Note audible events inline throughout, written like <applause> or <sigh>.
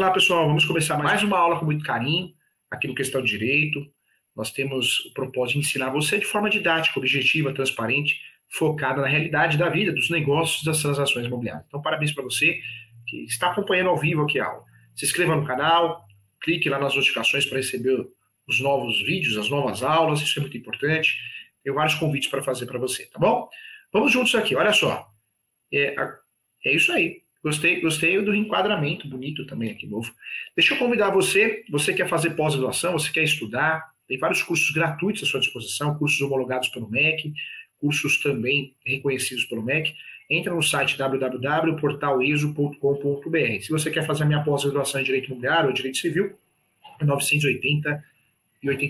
lá, pessoal. Vamos começar mais uma aula com muito carinho aqui no Questão de Direito. Nós temos o propósito de ensinar você de forma didática, objetiva, transparente, focada na realidade da vida, dos negócios, das transações imobiliárias. Então, parabéns para você que está acompanhando ao vivo aqui a aula. Se inscreva no canal, clique lá nas notificações para receber os novos vídeos, as novas aulas, isso é muito importante. Tenho vários convites para fazer para você, tá bom? Vamos juntos aqui, olha só. É, é isso aí. Gostei, gostei do enquadramento bonito também aqui novo. Deixa eu convidar você, você quer fazer pós-graduação, você quer estudar, tem vários cursos gratuitos à sua disposição, cursos homologados pelo MEC, cursos também reconhecidos pelo MEC. Entra no site www.portaleso.com.br. Se você quer fazer a minha pós-graduação em Direito Imobiliário ou Direito Civil, é 980 e 80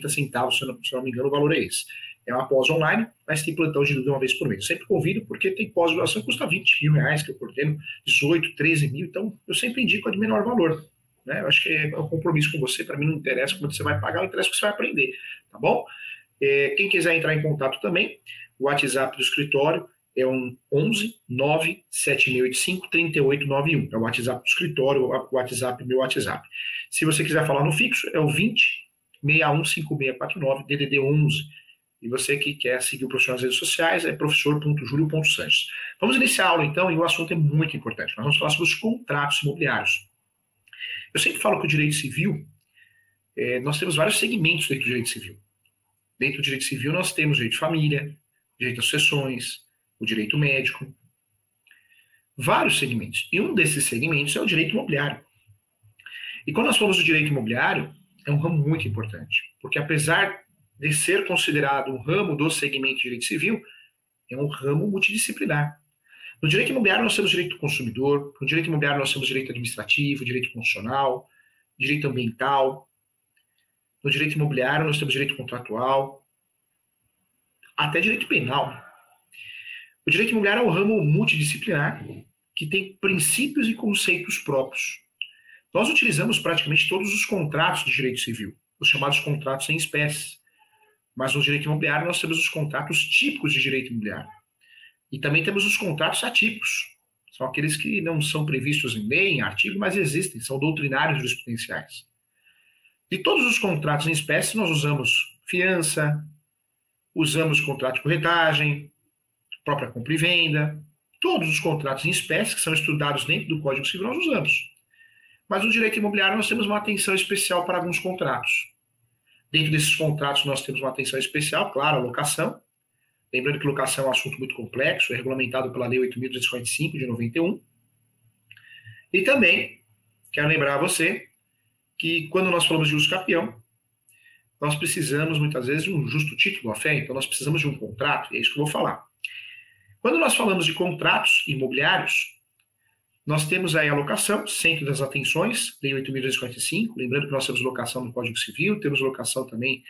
centavos, se eu, não, se eu não me engano, o valor é esse. É uma pós online, mas tem plantão de dúvida uma vez por mês. Sempre convido, porque tem pós-graduação que custa 20 mil reais, que eu coordeno 18, 13 mil, então eu sempre indico a de menor valor. Né? Eu acho que é um compromisso com você, para mim não interessa como você vai pagar, interessa o que você vai aprender, tá bom? É, quem quiser entrar em contato também, o WhatsApp do escritório é um 11 9 7685 3891. É o WhatsApp do escritório, o WhatsApp meu WhatsApp. Se você quiser falar no fixo, é o 20 615649 DDD 11. E você que quer seguir o professor nas redes sociais é professor.julio.sanches. Vamos iniciar a aula então, e o assunto é muito importante. Nós vamos falar sobre os contratos imobiliários. Eu sempre falo que o direito civil, é, nós temos vários segmentos dentro do direito civil. Dentro do direito civil, nós temos direito de família, direito às sucessões, o direito médico, vários segmentos. E um desses segmentos é o direito imobiliário. E quando nós falamos do direito imobiliário, é um ramo muito importante, porque apesar de ser considerado um ramo do segmento de direito civil, é um ramo multidisciplinar. No direito imobiliário nós temos direito do consumidor, no direito imobiliário nós temos direito administrativo, direito constitucional, direito ambiental. No direito imobiliário nós temos direito contratual, até direito penal. O direito imobiliário é um ramo multidisciplinar que tem princípios e conceitos próprios. Nós utilizamos praticamente todos os contratos de direito civil, os chamados contratos em espécie. Mas no direito imobiliário nós temos os contratos típicos de direito imobiliário. E também temos os contratos atípicos. São aqueles que não são previstos em lei, em artigo, mas existem, são doutrinários jurisprudenciais. De todos os contratos em espécie, nós usamos fiança, usamos contrato de corretagem, própria compra e venda, todos os contratos em espécie que são estudados dentro do Código Civil nós usamos. Mas no direito imobiliário nós temos uma atenção especial para alguns contratos. Dentro desses contratos, nós temos uma atenção especial, claro, a locação. Lembrando que locação é um assunto muito complexo, é regulamentado pela Lei 8.245 de 91. E também, quero lembrar a você que quando nós falamos de uso capião, nós precisamos muitas vezes de um justo título à fé, então nós precisamos de um contrato, e é isso que eu vou falar. Quando nós falamos de contratos imobiliários, nós temos aí a locação, centro das atenções, Lei 8.245, lembrando que nós temos locação no Código Civil, temos locação também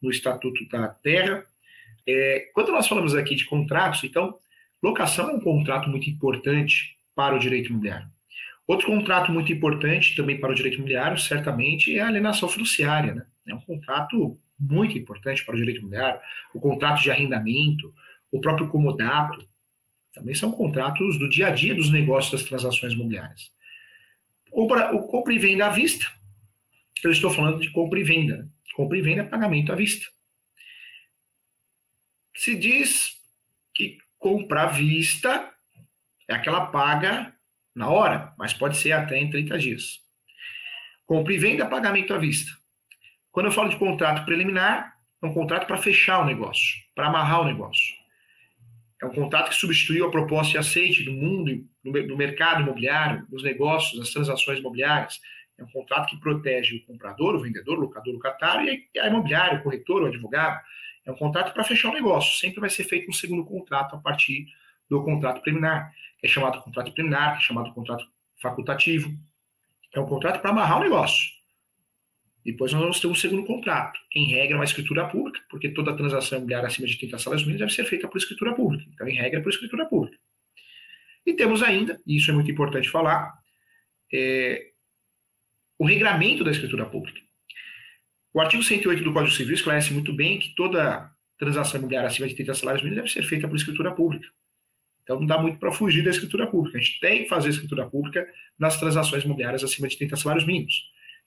no Estatuto da Terra. É, quando nós falamos aqui de contratos, então, locação é um contrato muito importante para o direito imobiliário. Outro contrato muito importante também para o direito imobiliário, certamente, é a alienação fiduciária. Né? É um contrato muito importante para o direito imobiliário, o contrato de arrendamento, o próprio comodato, também são contratos do dia a dia dos negócios das transações imobiliárias. Compra, o compra e venda à vista. Eu estou falando de compra e venda. Compra e venda é pagamento à vista. Se diz que compra à vista é aquela paga na hora, mas pode ser até em 30 dias. Compra e venda é pagamento à vista. Quando eu falo de contrato preliminar, é um contrato para fechar o negócio, para amarrar o negócio. É um contrato que substituiu a proposta e aceite do mundo, do mercado imobiliário, dos negócios, das transações imobiliárias. É um contrato que protege o comprador, o vendedor, o locador, o locatário e a imobiliária, o corretor, o advogado. É um contrato para fechar o negócio. Sempre vai ser feito um segundo contrato a partir do contrato preliminar, que é chamado contrato preliminar, que é chamado contrato facultativo. É um contrato para amarrar o negócio. Depois nós vamos ter um segundo contrato, em regra, uma escritura pública, porque toda transação imobiliária acima de 30 salários mínimos deve ser feita por escritura pública. Então, em regra, por escritura pública. E temos ainda, e isso é muito importante falar, é, o regramento da escritura pública. O artigo 108 do Código Civil esclarece muito bem que toda transação imobiliária acima de 30 salários mínimos deve ser feita por escritura pública. Então não dá muito para fugir da escritura pública. A gente tem que fazer escritura pública nas transações imobiliárias acima de 30 salários mínimos.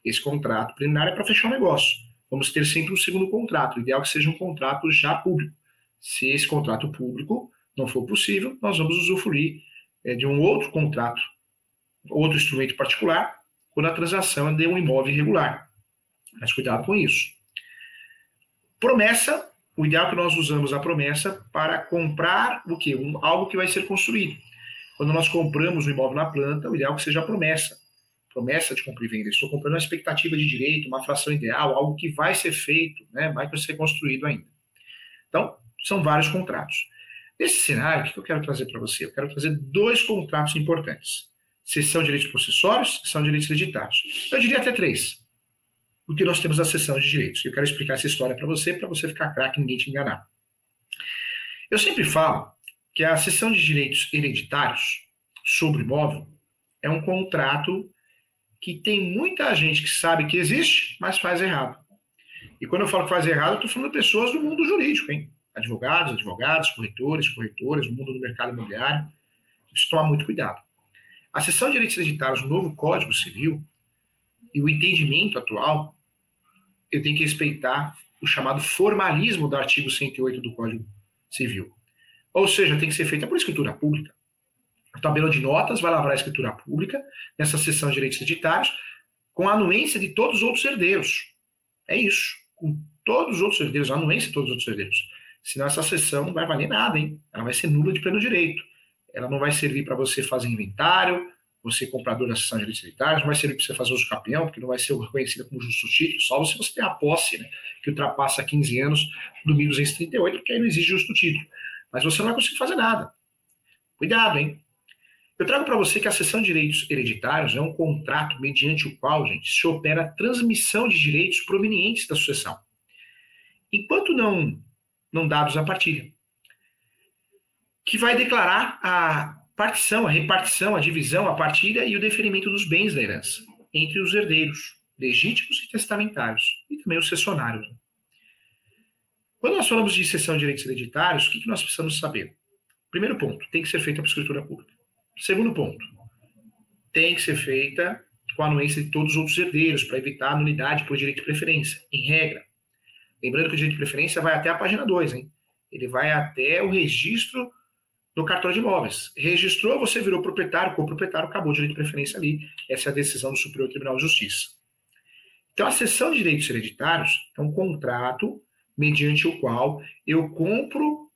Esse contrato preliminar é para fechar o negócio. Vamos ter sempre um segundo contrato. O ideal é que seja um contrato já público. Se esse contrato público não for possível, nós vamos usufruir é, de um outro contrato, outro instrumento particular, quando a transação é de um imóvel irregular. Mas cuidado com isso. Promessa, o ideal é que nós usamos a promessa para comprar o quê? Um, algo que vai ser construído. Quando nós compramos um imóvel na planta, o ideal é que seja a promessa. Promessa de compra e venda. Estou comprando uma expectativa de direito, uma fração ideal, algo que vai ser feito, né? vai ser construído ainda. Então, são vários contratos. Nesse cenário, o que eu quero trazer para você? Eu quero trazer dois contratos importantes. Sessão de direitos possessórios, sessão de direitos hereditários. Eu diria até três. Porque nós temos a sessão de direitos. Eu quero explicar essa história para você, para você ficar craque e ninguém te enganar. Eu sempre falo que a sessão de direitos hereditários sobre imóvel é um contrato que tem muita gente que sabe que existe, mas faz errado. E quando eu falo que faz errado, eu estou falando de pessoas do mundo jurídico, hein? advogados, advogadas, corretores, corretoras, o mundo do mercado imobiliário. Isso tomar muito cuidado. A seção de direitos hereditários do novo Código Civil e o entendimento atual, eu tenho que respeitar o chamado formalismo do artigo 108 do Código Civil. Ou seja, tem que ser feita por escritura pública. Tabela de notas vai lavrar a escritura pública nessa seção de direitos hereditários com a anuência de todos os outros herdeiros. É isso. Com todos os outros herdeiros, a anuência de todos os outros herdeiros. Senão essa sessão não vai valer nada, hein? Ela vai ser nula de pleno direito. Ela não vai servir para você fazer inventário, você comprador da sessão de direitos hereditários, não vai servir para você fazer uso capião, porque não vai ser reconhecida como justo título, salvo se você tem a posse, né, que ultrapassa 15 anos do 1238, porque aí não existe justo título. Mas você não vai conseguir fazer nada. Cuidado, hein? Eu trago para você que a sessão de direitos hereditários é um contrato mediante o qual, gente, se opera a transmissão de direitos provenientes da sucessão. Enquanto não não dados à partilha, que vai declarar a partição, a repartição, a divisão, a partilha e o deferimento dos bens da herança entre os herdeiros, legítimos e testamentários, e também os cessionários. Quando nós falamos de cessão de direitos hereditários, o que nós precisamos saber? Primeiro ponto, tem que ser feita por escritura pública. Segundo ponto, tem que ser feita com a anuência de todos os outros herdeiros, para evitar a nulidade por direito de preferência, em regra. Lembrando que o direito de preferência vai até a página 2, hein? Ele vai até o registro do cartório de imóveis. Registrou, você virou proprietário, coproprietário, acabou o direito de preferência ali. Essa é a decisão do Superior Tribunal de Justiça. Então, a cessão de direitos hereditários é um contrato mediante o qual eu compro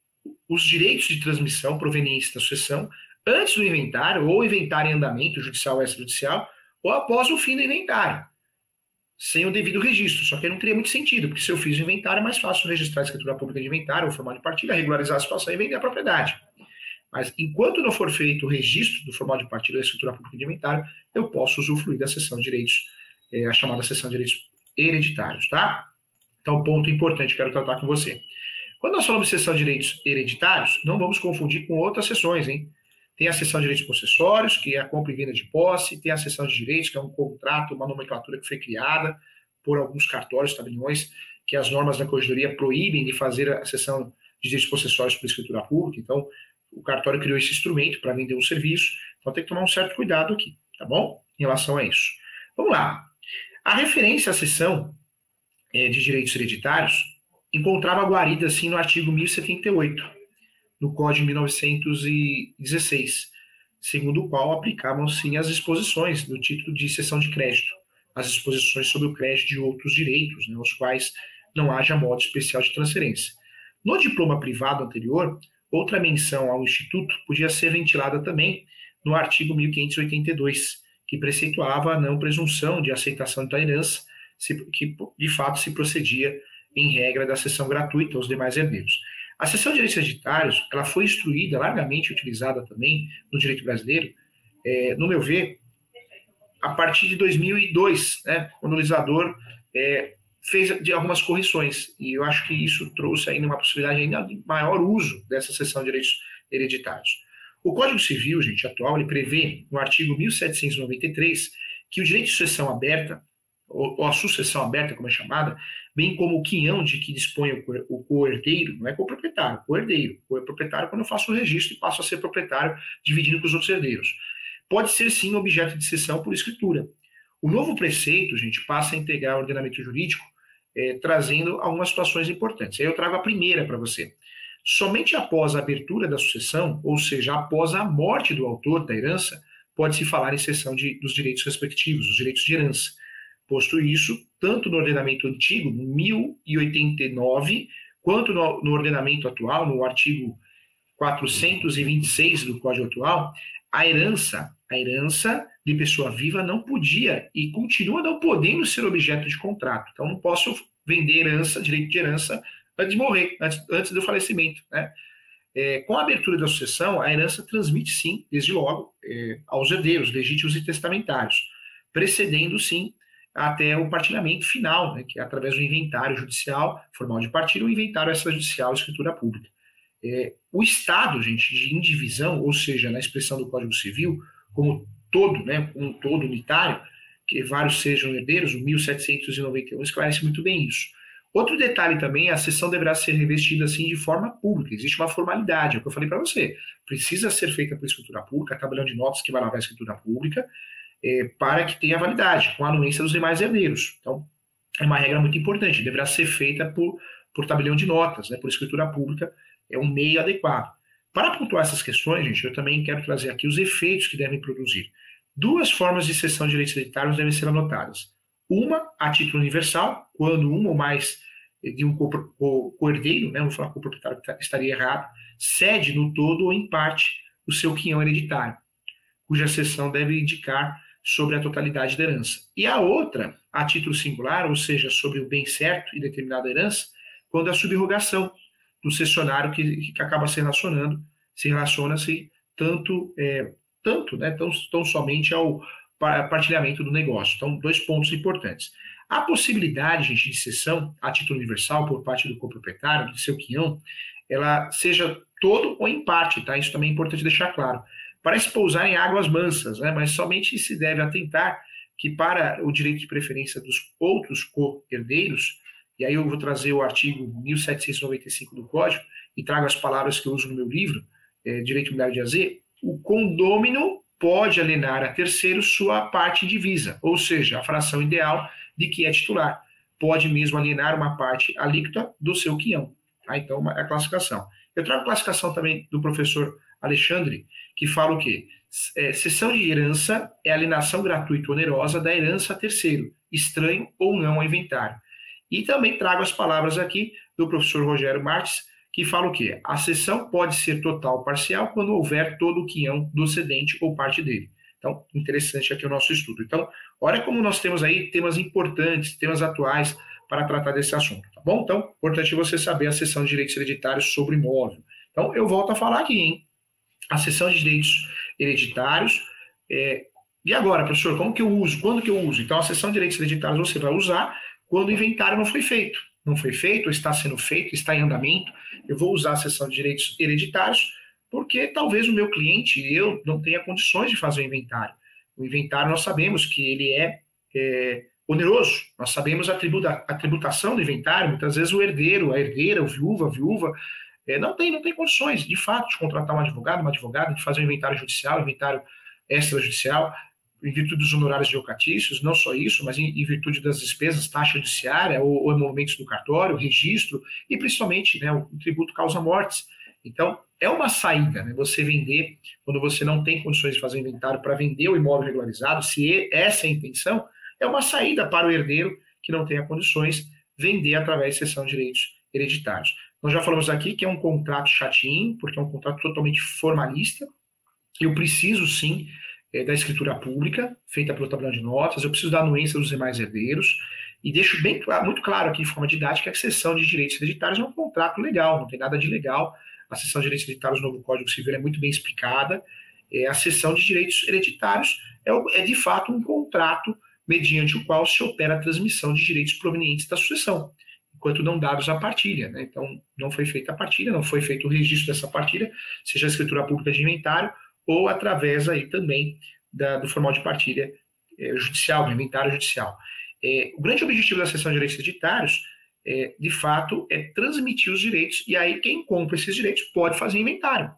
os direitos de transmissão provenientes da sucessão antes do inventário, ou inventário em andamento, judicial ou extrajudicial, ou após o fim do inventário sem o devido registro. Só que não teria muito sentido, porque se eu fiz o inventário, é mais fácil registrar a escritura pública de inventário, ou formal de partilha, regularizar a situação e vender a propriedade. Mas enquanto não for feito o registro do formal de partilha da escritura pública de inventário, eu posso usufruir da sessão de direitos, é, a chamada sessão de direitos hereditários, tá? Então, ponto importante que quero tratar com você. Quando nós falamos de sessão de direitos hereditários, não vamos confundir com outras sessões, hein? Tem a seção de direitos possessórios, que é a compra e venda de posse, tem a seção de direitos, que é um contrato, uma nomenclatura que foi criada por alguns cartórios, tabeliões, que as normas da corregedoria proíbem de fazer a seção de direitos possessórios por escritura pública. Então, o cartório criou esse instrumento para vender um serviço. Então, tem que tomar um certo cuidado aqui, tá bom? Em relação a isso. Vamos lá. A referência à seção é, de direitos hereditários encontrava guarida, assim, no artigo 1078 no Código de 1916, segundo o qual aplicavam-se as disposições do título de cessão de crédito, as disposições sobre o crédito de outros direitos, né, os quais não haja modo especial de transferência. No diploma privado anterior, outra menção ao Instituto podia ser ventilada também no artigo 1582, que preceituava a não presunção de aceitação da herança, que de fato se procedia em regra da cessão gratuita aos demais herdeiros. A seção de direitos hereditários ela foi instruída, largamente utilizada também no direito brasileiro, é, no meu ver, a partir de 2002, né, quando o legislador é, fez de algumas correções. E eu acho que isso trouxe ainda uma possibilidade ainda de maior uso dessa seção de direitos hereditários. O Código Civil, gente, atual, ele prevê, no artigo 1793, que o direito de sucessão aberta, ou, a sucessão aberta, como é chamada, bem como o quinhão de que dispõe o co-herdeiro, não é co-proprietário, co-herdeiro. Co-proprietário quando eu faço o registro e passo a ser proprietário, dividindo com os outros herdeiros. Pode ser, sim, objeto de cessão por escritura. O novo preceito, gente, passa a integrar o ordenamento jurídico, é, trazendo algumas situações importantes. Aí eu trago a primeira para você. Somente após a abertura da sucessão, ou seja, após a morte do autor da herança, pode-se falar em cessão de, dos direitos respectivos, os direitos de herança. Posto isso, tanto no ordenamento antigo, no 1089, quanto no, no ordenamento atual, no artigo 426 do Código atual, a herança, a herança de pessoa viva não podia e continua não podendo ser objeto de contrato. Então, não posso vender herança, direito de herança, antes de morrer, antes, antes do falecimento. Né? É, com a abertura da sucessão, a herança transmite, sim, desde logo, é, aos herdeiros legítimos e testamentários, precedendo, sim, até o partilhamento final, né, que é através do inventário judicial, formal de partilha, o inventário extrajudicial, escritura pública. É, o Estado, gente, de indivisão, ou seja, na expressão do Código Civil, como todo, né, um todo unitário, que vários sejam herdeiros, o 1791 esclarece muito bem isso. Outro detalhe também, a sessão deverá ser revestida assim de forma pública. Existe uma formalidade, é o que eu falei para você. Precisa ser feita por escritura pública, tabelão de notas que vai lavar a escritura pública, é, para que tenha validade, com a anuência dos demais herdeiros. Então, é uma regra muito importante, deverá ser feita por, por tabelião de notas, né, por escritura pública, é um meio adequado. Para pontuar essas questões, gente, eu também quero trazer aqui os efeitos que devem produzir. Duas formas de cessão de direitos hereditários devem ser anotadas. Uma, a título universal, quando um ou mais de um co-herdeiro, né, vamos falar co-proprietário que estaria errado, cede no todo ou em parte o seu quinhão hereditário, cuja cessão deve indicar sobre a totalidade da herança. E a outra, a título singular, ou seja, sobre o bem certo e determinada herança, quando a subrogação do cessionário que, que acaba se relacionando, se relaciona-se tanto, é, tanto, né, tão, tão somente ao partilhamento do negócio. Então, dois pontos importantes. A possibilidade, gente, de cessão a título universal por parte do coproprietário, do seu quinhão, ela seja todo ou em parte, tá? Isso também é importante deixar claro. Parece pousar em águas mansas, né? Mas somente se deve atentar que para o direito de preferência dos outros co-herdeiros, e aí eu vou trazer o artigo 1795 do Código e trago as palavras que eu uso no meu livro, é, Direito Imobiliário de AZ, o condômino pode alienar a terceiro sua parte divisa, ou seja, a fração ideal de que é titular. Pode mesmo alienar uma parte alíquota do seu quião. Tá? Então, a classificação. Eu trago a classificação também do professor Alexandre, que fala o quê? É, sessão de herança é alienação gratuita onerosa da herança a terceiro, estranho ou não ao inventário. E também trago as palavras aqui do professor Rogério Marques, que fala o quê? A cessão pode ser total ou parcial quando houver todo o quinhão do cedente ou parte dele. Então, interessante aqui o nosso estudo. Então, olha como nós temos aí temas importantes, temas atuais para tratar desse assunto, tá bom? Então, importante você saber a seção de direitos hereditários sobre imóvel. Então, eu volto a falar aqui, hein? A seção de direitos hereditários. É... E agora, professor, como que eu uso? Quando que eu uso? Então, a seção de direitos hereditários você vai usar quando o inventário não foi feito não foi feito, está sendo feito, está em andamento, eu vou usar a seção de direitos hereditários, porque talvez o meu cliente, eu, não tenha condições de fazer o inventário. O inventário nós sabemos que ele é, é oneroso, nós sabemos a, tributa, a, tributação do inventário, muitas vezes o herdeiro, a herdeira, o viúva, a viúva, é, não, tem, não tem condições, de fato, de contratar um advogado, uma advogada, de fazer um inventário judicial, inventário extrajudicial, em virtude dos honorários locatícios, não só isso, mas em, em virtude das despesas, taxa judiciária ou, ou emolumentos do cartório, registro e principalmente né, o, o tributo causa mortes. Então, é uma saída, né? Você vender, quando você não tem condições de fazer inventário para vender o imóvel regularizado, se essa é a intenção, é uma saída para o herdeiro que não tenha condições vender através de cessão de direitos hereditários. Nós já falamos aqui que é um contrato chatinho, porque é um contrato totalmente formalista. Eu preciso sim é, da escritura pública, feita pelo tabelão de notas, eu preciso da anuência dos demais herdeiros, e deixo bem claro, muito claro aqui, em forma didática, que a cessão de direitos hereditários é um contrato legal, não tem nada de legal. A cessão de direitos hereditários no novo Código Civil é muito bem explicada. É, a cessão de direitos hereditários é, é, de fato, um contrato mediante o qual se opera a transmissão de direitos provenientes da sucessão, enquanto não dados à partilha. Né? Então, não foi feita a partilha, não foi feito o registro dessa partilha, seja a escritura pública de inventário, ou através aí também da, do formal de partilha é, judicial, do inventário judicial. É, o grande objetivo da sessão de direitos hereditários, é, de fato, é transmitir os direitos, e aí quem compra esses direitos pode fazer inventário.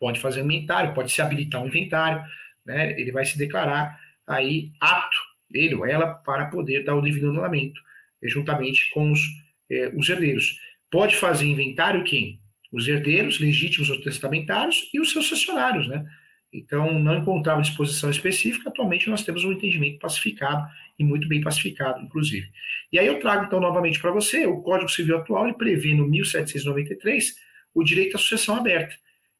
Pode fazer inventário, pode se habilitar um inventário, né? ele vai se declarar aí apto, ele ou ela, para poder dar o devido anulamento, juntamente com os, é, os herdeiros. Pode fazer inventário quem? Os herdeiros legítimos ou testamentários e os seus cessionários, né? Então, não encontrava disposição específica, atualmente nós temos um entendimento pacificado e muito bem pacificado, inclusive. E aí eu trago, então, novamente para você, o Código Civil atual ele prevê no 1793 o direito à sucessão aberta,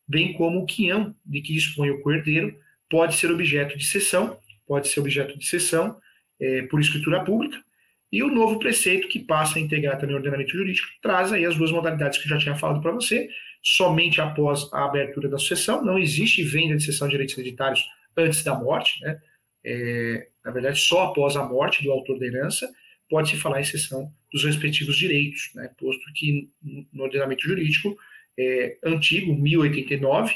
bem como o quinhão de que dispõe o coerdeiro pode ser objeto de cessão, pode ser objeto de cessão é, por escritura pública, e o novo preceito, que passa a integrar também o ordenamento jurídico, traz aí as duas modalidades que eu já tinha falado para você, somente após a abertura da sucessão, não existe venda de cessão de direitos hereditários antes da morte, né? É, na verdade, só após a morte do autor da herança pode-se falar em cessão dos respectivos direitos, né? posto que no ordenamento jurídico é, antigo, 1089,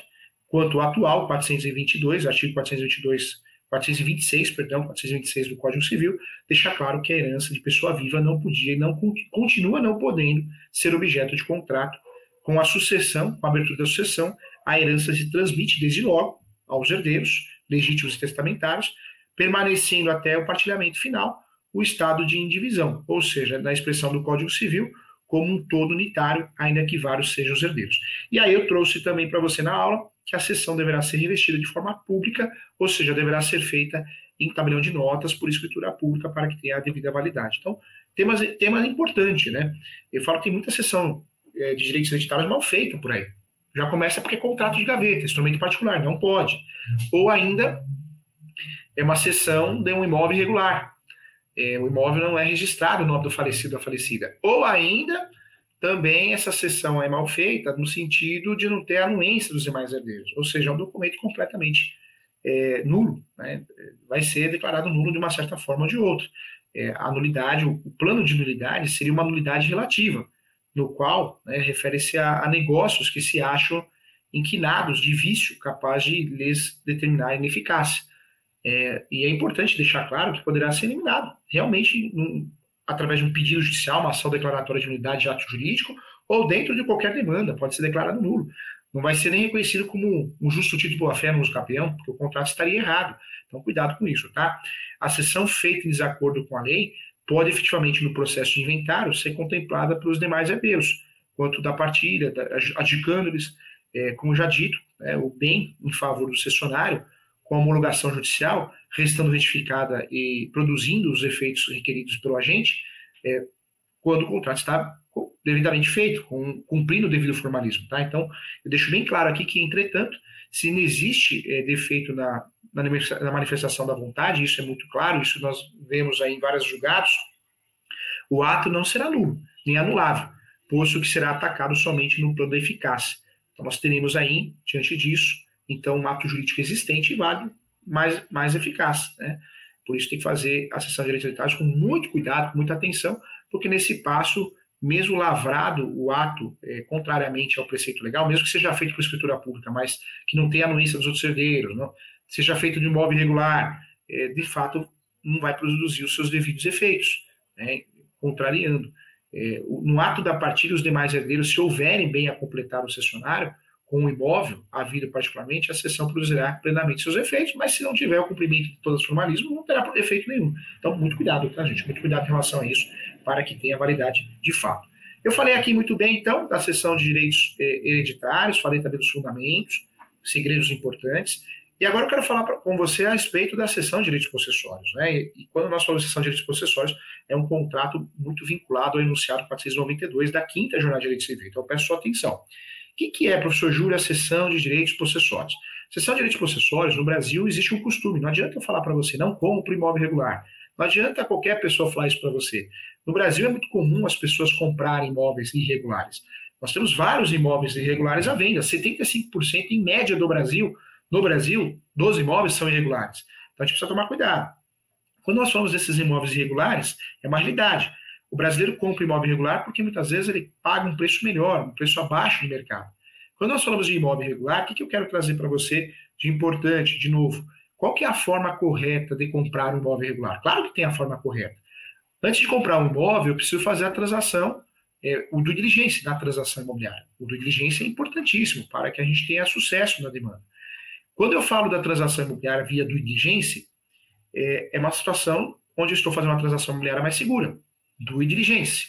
quanto atual, 422, artigo 422 426, perdão, 426 do Código Civil, deixa claro que a herança de pessoa viva não podia e não continua não podendo ser objeto de contrato. Com a sucessão, com a abertura da sucessão, a herança se transmite desde logo aos herdeiros, legítimos e testamentários, permanecendo até o partilhamento final o estado de indivisão, ou seja, na expressão do Código Civil, como um todo unitário, ainda que vários sejam os herdeiros. E aí eu trouxe também para você na aula que a sessão deverá ser revestida de forma pública, ou seja, deverá ser feita em tabelião de notas por escritura pública para que tenha a devida validade. Então, temas importante, né? Eu falo que tem muita sessão é, de direitos hereditários mal feita por aí. Já começa porque é contrato de gaveta, instrumento particular, não pode. Ou ainda é uma sessão de um imóvel irregular. É, o imóvel não é registrado no nome do falecido ou da falecida. Ou ainda também essa sessão é mal feita no sentido de não ter anuência dos demais herdeiros, ou seja, é um documento completamente é, nulo, né? vai ser declarado nulo de uma certa forma ou de outra. É, a nulidade, o, plano de nulidade seria uma nulidade relativa, no qual né, refere-se a, a, negócios que se acham inquinados de vício capaz de lhes determinar ineficácia. É, e é importante deixar claro que poderá ser eliminado realmente num, através de um pedido judicial, uma ação declaratória de unidade de ato jurídico, ou dentro de qualquer demanda, pode ser declarado nulo. Não vai ser nem reconhecido como um justo título de boa-fé no uso campeão, porque o contrato estaria errado. Então, cuidado com isso, tá? A sessão feita em desacordo com a lei pode efetivamente, no processo de inventário, ser contemplada pelos demais herdeiros, quanto da partilha, adjudicando-lhes, é, como já dito, é, o bem em favor do cessionário, com a homologação judicial, restando retificada e produzindo os efeitos requeridos pelo agente, é, quando o contrato está devidamente feito, com, cumprindo o devido formalismo. Tá? Então, eu deixo bem claro aqui que, entretanto, se não existe é, defeito na, na manifestação da vontade, isso é muito claro, isso nós vemos aí em vários julgados, o ato não será nulo, nem anulável, posto que será atacado somente no plano da eficácia. Então, nós teremos aí, diante disso, então, um ato jurídico existente e válido, mais, mais eficaz. Né? Por isso tem que fazer a sessão de direitos hereditários com muito cuidado, com muita atenção, porque nesse passo, mesmo lavrado o ato é, contrariamente ao preceito legal, mesmo que seja feito por escritura pública, mas que não tenha anuência dos outros herdeiros, não, seja feito de imóvel irregular, é, de fato não vai produzir os seus devidos efeitos, né? contrariando. É, no ato da partilha, os demais herdeiros, se houverem bem a completar o cessionário, com o imóvel, a vida particularmente, a sessão produzirá plenamente seus efeitos, mas se não tiver o cumprimento de todos os formalismos, não terá efeito nenhum. Então, muito cuidado, tá, gente? Muito cuidado em relação a isso, para que tenha validade de fato. Eu falei aqui muito bem, então, da sessão de direitos eh, hereditários, falei também dos fundamentos, segredos importantes, e agora eu quero falar com você a respeito da sessão de direitos possessórios. Né? E, e, quando nós falamos de sessão de direitos possessórios, é um contrato muito vinculado ao enunciado 492 da quinta jornada de direito civil. Então, eu peço sua atenção que, que é, professor Júlio, a cessão de direitos possessórios? Cessão de direitos possessórios, no Brasil, existe um costume. Não adianta eu falar para você, não compre imóvel regular. Não adianta qualquer pessoa falar isso para você. No Brasil é muito comum as pessoas comprarem imóveis irregulares. Nós temos vários imóveis irregulares à venda. 75% em média do Brasil, no Brasil, dos imóveis são irregulares. Então a gente precisa tomar cuidado. Quando nós falamos desses imóveis irregulares, é uma realidade. O brasileiro compra imóvel irregular porque muitas vezes ele paga um preço melhor, um preço abaixo do mercado. Quando nós falamos de imóvel irregular, o que, eu quero trazer para você de importante, de novo? Qual que é a forma correta de comprar um imóvel irregular? Claro que tem a forma correta. Antes de comprar um imóvel, eu preciso fazer a transação, é, o do diligência da transação imobiliária. O do diligência é importantíssimo para que a gente tenha sucesso na demanda. Quando eu falo da transação imobiliária via do diligência, é, é uma situação onde eu estou fazendo uma transação imobiliária mais segura, do diligência.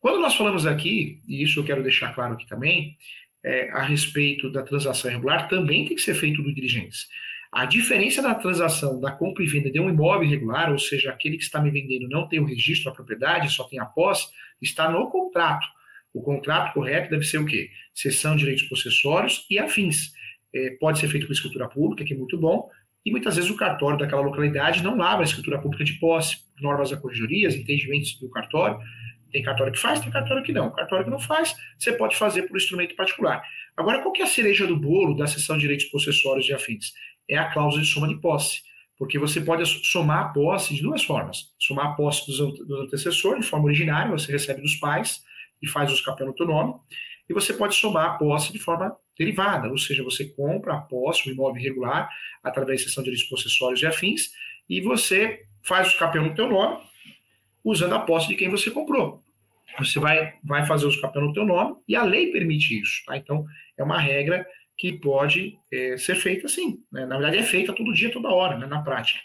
Quando nós falamos aqui, e isso eu quero deixar claro aqui também, é, a respeito da transação irregular, também tem que ser feito do diligência. A diferença da transação da compra e venda de um imóvel irregular, ou seja, aquele que está me vendendo não tem o registro da propriedade, só tem a posse, está no contrato. O contrato correto deve ser o quê? Cessão de direitos possessórios e afins. É, pode ser feito com escritura pública, que é muito bom, e muitas vezes o cartório daquela localidade não lava a escritura pública de posse, normas da corregedoria, entendimentos do cartório. Tem cartório que faz, tem cartório que não. Cartório que não faz, você pode fazer por instrumento particular. Agora, qual que é a cereja do bolo da cessão de direitos possessórios e afins? É a cláusula de soma de posse. Porque você pode somar a posse de duas formas. Somar a posse dos, antecessores, de forma originária, você recebe dos pais e faz o escapel no nome. E você pode somar a posse de forma derivada, ou seja, você compra a posse, o imóvel irregular, através de cessão de direitos possessórios e afins, e você faz o escapel no teu nome, usando a posse de quem você comprou. Você vai, vai fazer o escapel no teu nome, e a lei permite isso. Tá? Então, é uma regra que pode é, ser feita assim. Né? Na verdade, é feita todo dia, toda hora, né? na prática.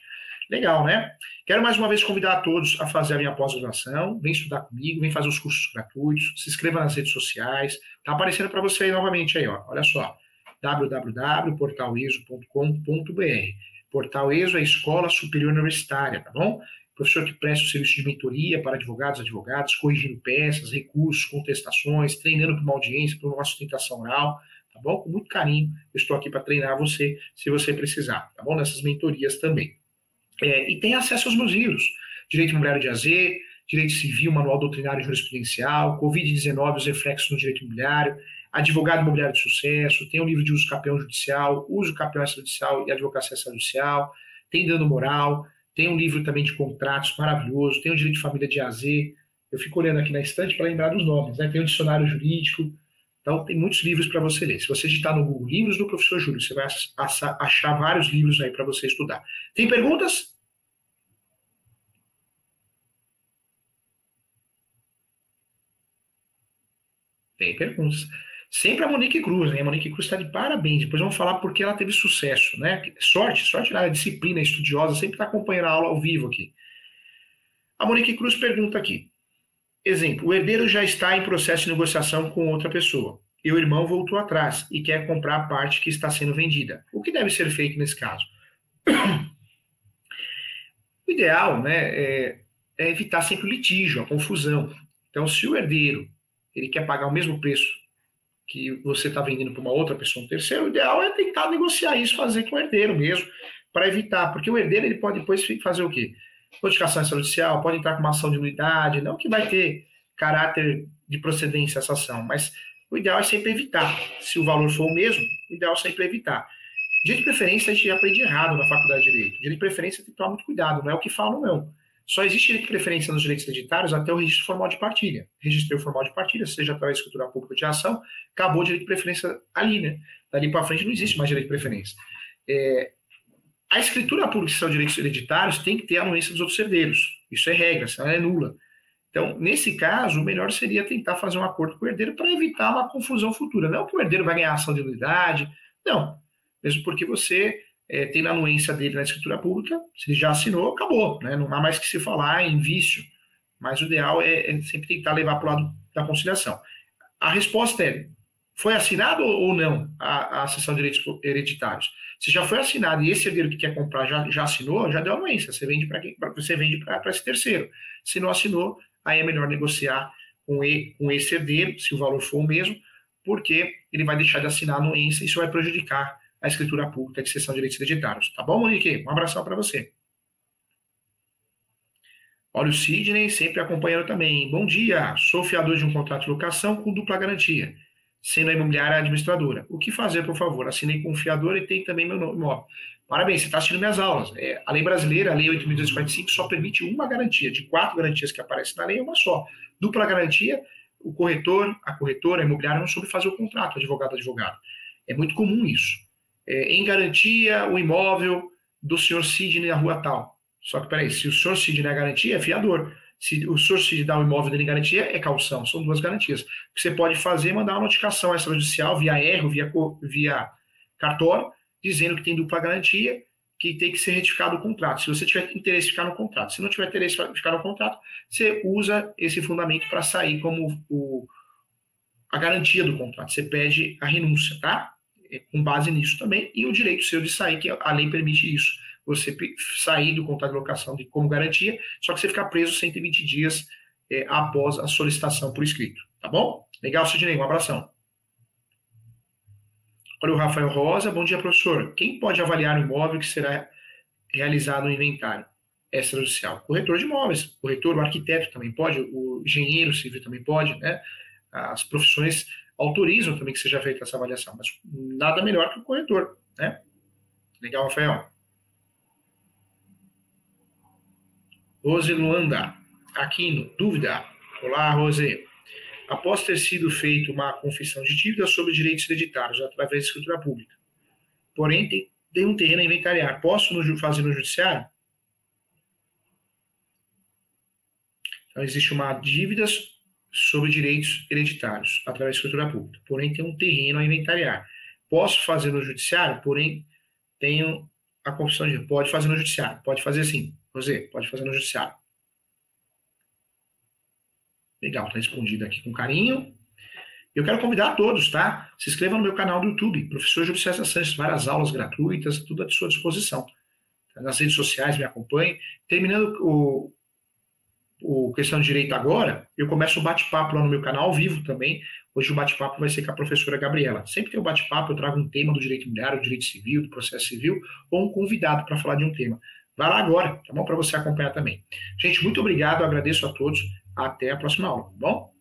Legal, né? Quero mais uma vez convidar a todos a fazer a pós-graduação. Vem estudar comigo, vem fazer os cursos gratuitos, se inscreva nas redes sociais. Tá aparecendo para você aí novamente aí, ó. Olha só. www.portaleso.com.br. Portal ESO é a Escola Superior Universitária, tá bom? Professor que presta o serviço de mentoria para advogados, advogadas, corrigindo peças, recursos, contestações, treinando para uma audiência, para uma sustentação oral, tá bom? Com muito carinho, eu estou aqui para treinar você, se você precisar, tá bom? Nessas mentorias também. É, e tem acesso aos meus livros: Direito Imobiliário de AZ, Direito Civil, Manual Doutrinário e Jurisprudencial, Covid-19, os reflexos no direito imobiliário, Advogado Imobiliário de Sucesso, tem o um livro de uso campeão judicial, uso campeão judicial e advocacia judicial, tem dano moral, tem um livro também de contratos maravilhoso, tem o direito de família de AZ. Eu fico olhando aqui na estante para lembrar dos nomes, né? Tem o dicionário jurídico. Então, tem muitos livros para você ler. Se você digitar no Google Livros do Professor Júlio, você vai achar vários livros aí para você estudar. Tem perguntas? Tem perguntas. Sempre a Monique Cruz, né? A Monique Cruz está de parabéns. Depois vamos falar porque ela teve sucesso, né? Sorte, sorte na disciplina estudiosa, sempre está acompanhando a aula ao vivo aqui. A Monique Cruz pergunta aqui. Exemplo, o herdeiro já está em processo de negociação com outra pessoa e o irmão voltou atrás e quer comprar a parte que está sendo vendida. O que deve ser feito nesse caso? <clears throat> O ideal né, é, é evitar sempre o litígio, a confusão. Então, se o herdeiro ele quer pagar o mesmo preço que você está vendendo para uma outra pessoa, um terceiro, o ideal é tentar negociar isso, fazer com o herdeiro mesmo, para evitar, porque o herdeiro ele pode depois fazer o quê? Notificação extrajudicial, pode entrar com uma ação de unidade, não que vai ter caráter de procedência essa ação, mas o ideal é sempre evitar. Se o valor for o mesmo, o ideal é sempre evitar. Direito de preferência a gente aprende errado na faculdade de Direito. Direito de preferência tem que tomar muito cuidado, não é o que falam, não. Só existe direito de preferência nos direitos hereditários até o registro formal de partilha. Registrei formal de partilha, seja através da escritura pública de ação, acabou o direito de preferência ali, né? Dali para frente não existe mais direito de preferência. É, a escritura pública, que são direitos hereditários, tem que ter a anuência dos outros herdeiros. Isso é regra, senão é nula. Então, nesse caso, o melhor seria tentar fazer um acordo com o herdeiro para evitar uma confusão futura. Não que o herdeiro vai ganhar ação de nulidade, não. Mesmo porque você é, tem na anuência dele na escritura pública, se ele já assinou, acabou. Né? Não há mais que se falar em vício. Mas o ideal é, é sempre tentar levar para o lado da conciliação. A resposta é: foi assinado ou não a, a sessão de direitos hereditários? Se já foi assinado e esse herdeiro que quer comprar já, já assinou, já deu anuência. Você vende para quem? Você vende para esse terceiro. Se não assinou, aí é melhor negociar com, e, com esse herdeiro, se o valor for o mesmo, porque ele vai deixar de assinar a anuência e isso vai prejudicar a escritura pública de cessão de direitos hereditários. Tá bom, Monique? Um abração para você. Olha o Sidney, sempre acompanhando também. Bom dia, sou fiador de um contrato de locação com dupla garantia, sendo a imobiliária administradora. O que fazer, por favor? Assinei com o fiador e tem também meu imóvel. Parabéns, você está assistindo minhas aulas. É, a lei brasileira, a lei 8.245, só permite uma garantia. De quatro garantias que aparecem na lei, é uma só. Dupla garantia, o corretor, a corretora, a imobiliária não soube fazer o contrato, advogado, advogado. É muito comum isso é, em garantia o imóvel do senhor Sidney na rua tal. Só que, peraí, se o seed não é garantia, é fiador. Se o source seed dá o imóvel dele em garantia, é calção. São duas garantias. O que você pode fazer é mandar uma notificação extrajudicial via erro, via, via cartório, dizendo que tem dupla garantia, que tem que ser retificado o contrato. Se você tiver interesse em ficar no contrato. Se não tiver interesse em ficar no contrato, você usa esse fundamento para sair como o, a garantia do contrato. Você pede a renúncia, tá? É, com base nisso também, e o direito seu de sair, que a lei permite isso. Você sair do contrato de locação de, como garantia, só que você ficar preso 120 dias é, após a solicitação por escrito. Tá bom? Legal, Sidney, um abração. Olha o Rafael Rosa, bom dia, professor. Quem pode avaliar o imóvel que será realizado no inventário? Extrajudicial. Corretor de imóveis, corretor, o arquiteto também pode, o engenheiro civil também pode, né? As profissões autorizam também que seja feita essa avaliação, mas nada melhor que o corretor, né? Legal, Rafael. Rose Luanda, Aquino, dúvida? Olá, Rose. Após ter sido feita uma confissão de dívida sobre direitos hereditários através de escritura pública, porém tem, tem um terreno a inventariar, posso no, fazer no judiciário? Então, existe uma dívida sobre direitos hereditários através de escritura pública, porém tem um terreno a inventariar. Posso fazer no judiciário, porém tenho a confissão de pode fazer no judiciário, pode fazer sim, José, pode fazer no judiciário. Legal, está respondido aqui com carinho. Eu quero convidar a todos, tá? Se inscreva no meu canal do YouTube, Professor Júlio César Sanches, várias aulas gratuitas, tudo à sua disposição. Nas redes sociais, me acompanhe. Terminando o, o Questão de Direito agora, eu começo o bate-papo lá no meu canal, ao vivo também. Hoje o bate-papo vai ser com a professora Gabriela. Sempre tem um bate-papo, eu trago um tema do direito imobiliário, do direito civil, do processo civil, ou um convidado para falar de um tema. Vai lá agora, tá bom? Para você acompanhar também. Gente, muito obrigado, agradeço a todos. Até a próxima aula, tá bom?